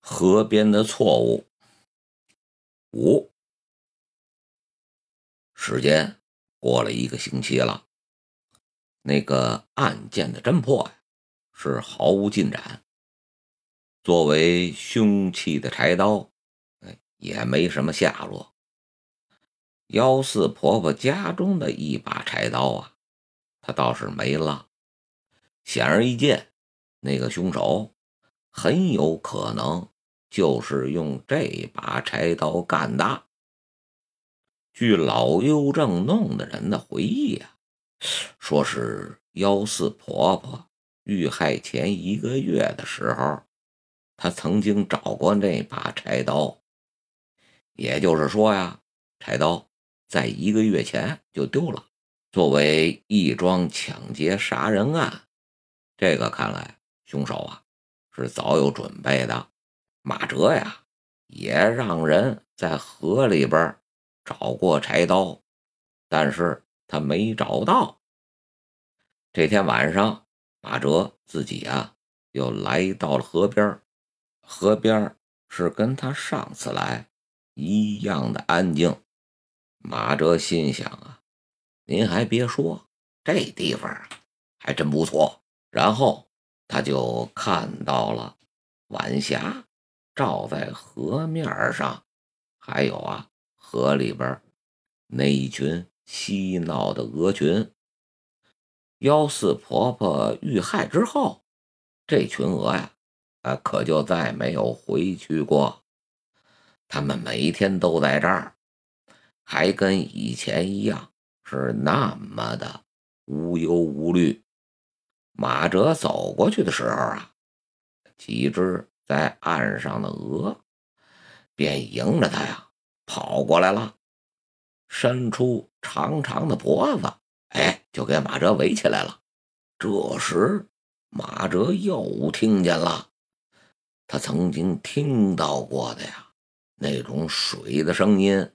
河边的错误。五，时间过了一个星期了，那个案件的侦破呀是毫无进展。作为凶器的柴刀，哎，也没什么下落。幺四婆婆家中的一把柴刀啊，她倒是没了。显而易见，那个凶手很有可能就是用这把柴刀干的。据老邮政弄的人的回忆啊，说是幺四婆婆遇害前一个月的时候，她曾经找过那把柴刀。也就是说呀，柴刀在一个月前就丢了。作为一桩抢劫杀人案。这个看来，凶手啊是早有准备的。马哲呀，也让人在河里边找过柴刀，但是他没找到。这天晚上，马哲自己啊又来到了河边，河边是跟他上次来一样的安静。马哲心想啊，您还别说，这地方还真不错。然后他就看到了晚霞照在河面上，还有啊河里边那一群嬉闹的鹅群。幺四婆婆遇害之后，这群鹅呀，啊可就再没有回去过。他们每天都在这儿，还跟以前一样，是那么的无忧无虑。马哲走过去的时候啊，几只在岸上的鹅便迎着他呀跑过来了，伸出长长的脖子，哎，就给马哲围起来了。这时，马哲又听见了他曾经听到过的呀那种水的声音，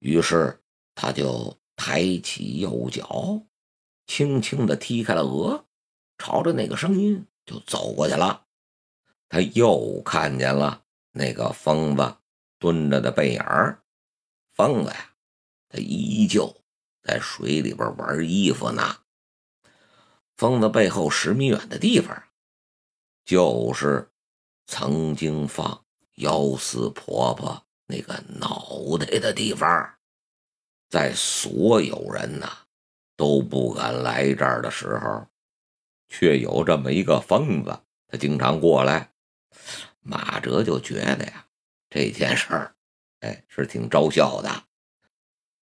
于是他就抬起右脚。轻轻地踢开了鹅，朝着那个声音就走过去了。他又看见了那个疯子蹲着的背影儿。疯子呀，他依旧在水里边玩衣服呢。疯子背后十米远的地方，就是曾经放幺四婆婆那个脑袋的地方。在所有人呐。都不敢来这儿的时候，却有这么一个疯子，他经常过来。马哲就觉得呀，这件事儿，哎，是挺招笑的。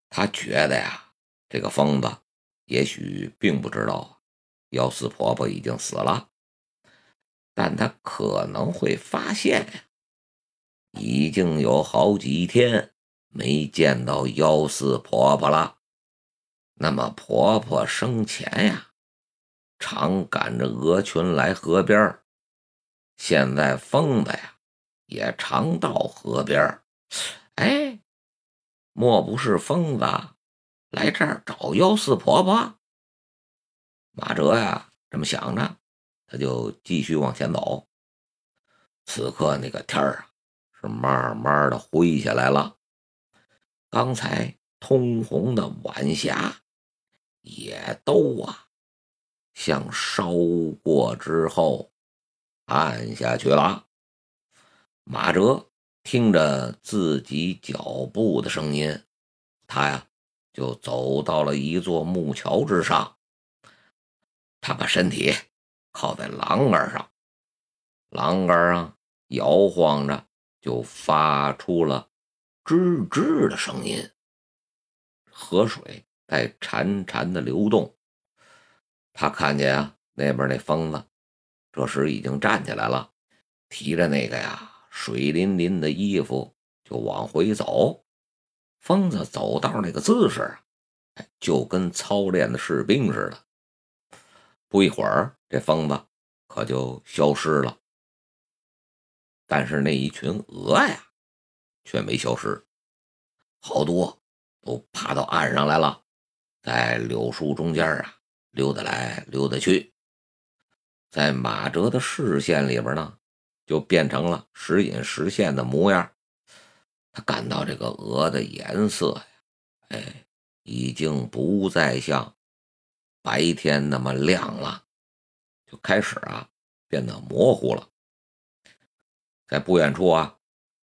他觉得呀，这个疯子也许并不知道幺四婆婆已经死了，但他可能会发现呀，已经有好几天没见到幺四婆婆了。那么婆婆生前呀，常赶着鹅群来河边现在疯子呀，也常到河边哎，莫不是疯子来这儿找幺四婆婆？马哲呀，这么想着，他就继续往前走。此刻那个天儿啊，是慢慢的灰下来了。刚才通红的晚霞。也都啊，像烧过之后暗下去了。马哲听着自己脚步的声音，他呀就走到了一座木桥之上。他把身体靠在栏杆上，栏杆啊摇晃着，就发出了吱吱的声音。河水。在潺潺的流动，他看见啊，那边那疯子，这时已经站起来了，提着那个呀水淋淋的衣服就往回走。疯子走道那个姿势啊，就跟操练的士兵似的。不一会儿，这疯子可就消失了。但是那一群鹅呀，却没消失，好多都爬到岸上来了。在柳树中间啊，溜达来溜达去。在马哲的视线里边呢，就变成了时隐时现的模样。他感到这个鹅的颜色呀，哎，已经不再像白天那么亮了，就开始啊变得模糊了。在不远处啊，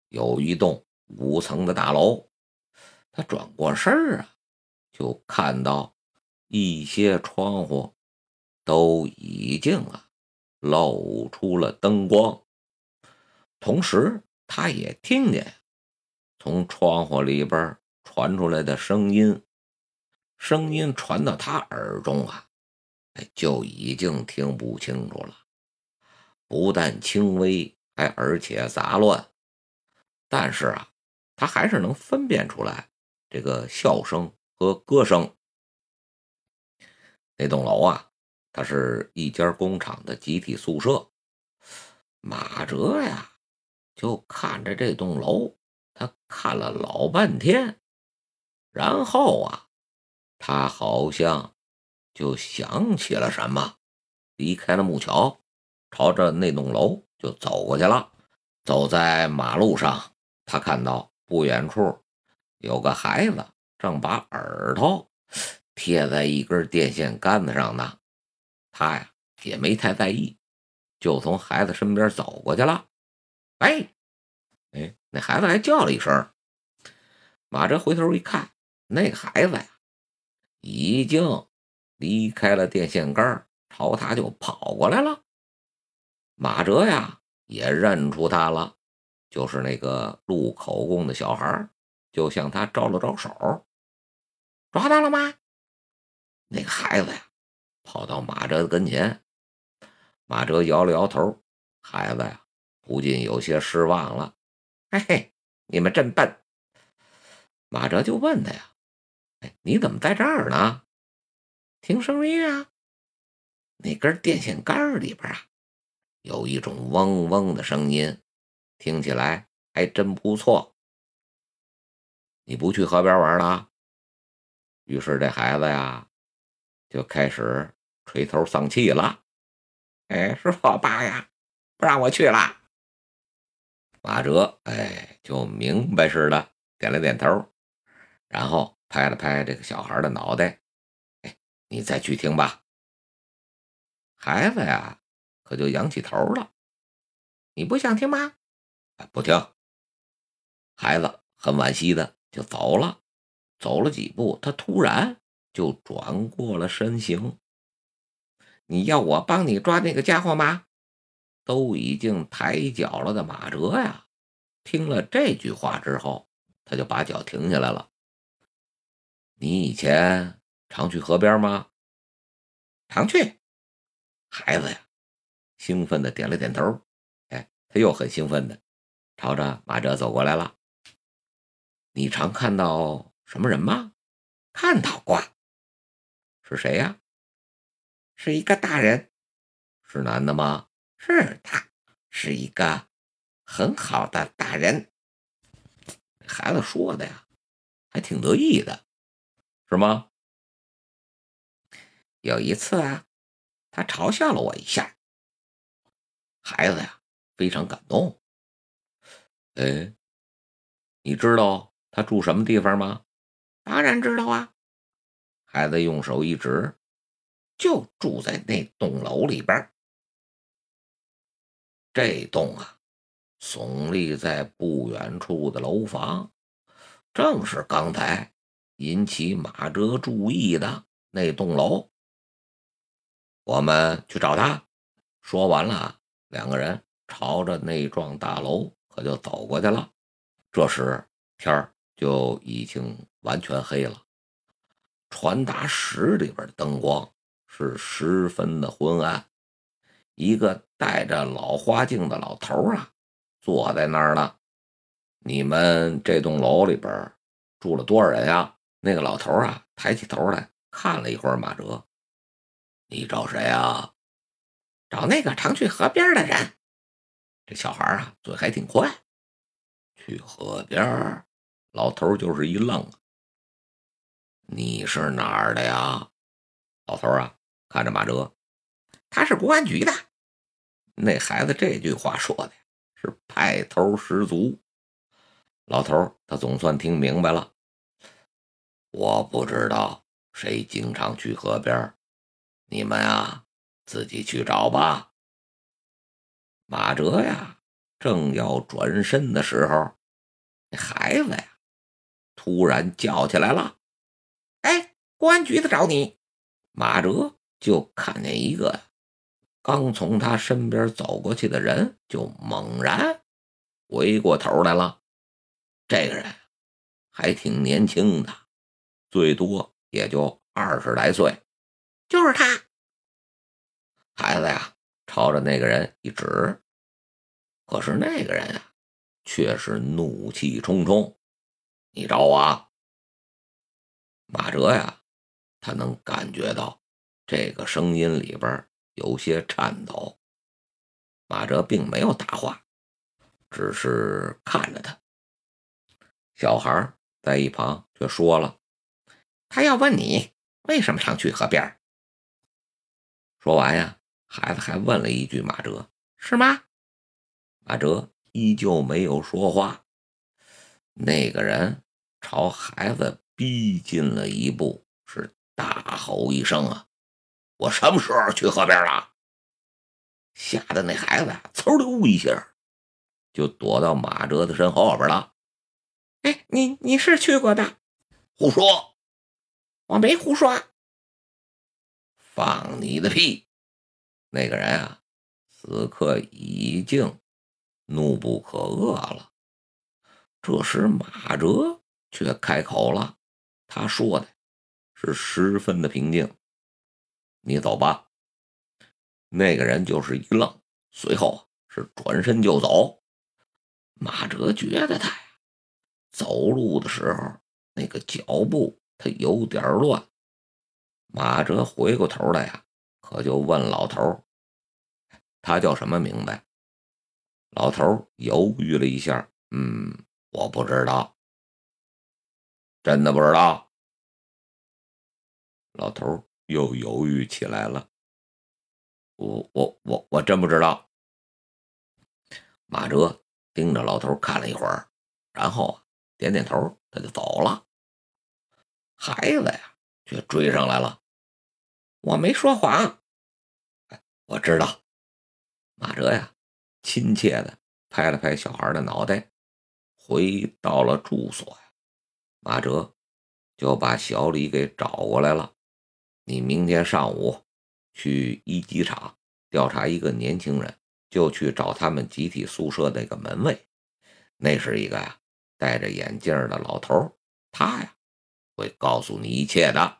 有一栋五层的大楼。他转过身儿啊，就看到一些窗户都已经啊露出了灯光，同时他也听见。从窗户里边传出来的声音，声音传到他耳中啊，哎，就已经听不清楚了。不但轻微，还而且杂乱。但是啊，他还是能分辨出来这个笑声和歌声。那栋楼啊，它是一家工厂的集体宿舍。马哲呀，就看着这栋楼。他看了老半天，然后啊，他好像就想起了什么，离开了木桥，朝着那栋楼就走过去了。走在马路上，他看到不远处有个孩子正把耳朵贴在一根电线杆子上呢。他呀也没太在意，就从孩子身边走过去了。哎。哎，那孩子还叫了一声。马哲回头一看，那孩子呀，已经离开了电线杆，朝他就跑过来了。马哲呀，也认出他了，就是那个录口供的小孩，就向他招了招手。抓到了吗？那个孩子呀，跑到马哲的跟前。马哲摇了摇头，孩子呀，不禁有些失望了。嘿嘿，你们真笨！马哲就问他呀：“哎，你怎么在这儿呢？听声音啊？那根电线杆里边啊，有一种嗡嗡的声音，听起来还真不错。你不去河边玩了？”于是这孩子呀，就开始垂头丧气了。哎，是我爸呀，不让我去了。马哲，哎，就明白似的点了点头，然后拍了拍这个小孩的脑袋，哎，你再去听吧。孩子呀，可就仰起头了。你不想听吗？不听。孩子很惋惜的就走了。走了几步，他突然就转过了身形。你要我帮你抓那个家伙吗？都已经抬脚了的马哲呀，听了这句话之后，他就把脚停下来了。你以前常去河边吗？常去。孩子呀，兴奋的点了点头。哎，他又很兴奋的朝着马哲走过来了。你常看到什么人吗？看到过。是谁呀？是一个大人。是男的吗？是他，是一个很好的大人。孩子说的呀，还挺得意的，是吗？有一次啊，他嘲笑了我一下。孩子呀，非常感动。哎，你知道他住什么地方吗？当然知道啊。孩子用手一指，就住在那栋楼里边。这栋啊，耸立在不远处的楼房，正是刚才引起马哲注意的那栋楼。我们去找他。说完了，两个人朝着那幢大楼可就走过去了。这时天儿就已经完全黑了，传达室里边的灯光是十分的昏暗。一个戴着老花镜的老头啊，坐在那儿呢。你们这栋楼里边住了多少人呀？那个老头啊，抬起头来看了一会儿马哲。你找谁啊？找那个常去河边的人。这小孩啊，嘴还挺快。去河边？老头就是一愣。你是哪儿的呀？老头啊，看着马哲，他是公安局的。那孩子这句话说的是派头十足。老头他总算听明白了。我不知道谁经常去河边，你们啊自己去找吧。马哲呀，正要转身的时候，那孩子呀，突然叫起来了：“哎，公安局的找你！”马哲就看见一个刚从他身边走过去的人，就猛然回过头来了。这个人还挺年轻的。最多也就二十来岁，就是他。孩子呀，朝着那个人一指，可是那个人啊，却是怒气冲冲。你找我？马哲呀，他能感觉到这个声音里边有些颤抖。马哲并没有答话，只是看着他。小孩在一旁却说了。他要问你为什么常去河边？说完呀，孩子还问了一句：“马哲是吗？”马哲依旧没有说话。那个人朝孩子逼近了一步，是大吼一声：“啊！我什么时候去河边了？”吓得那孩子嗖溜一下就躲到马哲的身后边了。哎，你你是去过的？胡说！我没胡说，放你的屁！那个人啊，此刻已经怒不可遏了。这时马哲却开口了，他说的是十分的平静：“你走吧。”那个人就是一愣，随后是转身就走。马哲觉得他呀，走路的时候那个脚步。他有点乱，马哲回过头来呀，可就问老头：“他叫什么名字？”老头犹豫了一下，嗯，我不知道，真的不知道。老头又犹豫起来了，我我我我真不知道。马哲盯着老头看了一会儿，然后点点头，他就走了。孩子呀，却追上来了。我没说谎，我知道。马哲呀，亲切的拍了拍小孩的脑袋。回到了住所呀，马哲就把小李给找过来了。你明天上午去一机场调查一个年轻人，就去找他们集体宿舍那个门卫。那是一个呀，戴着眼镜的老头。他呀。会告诉你一切的。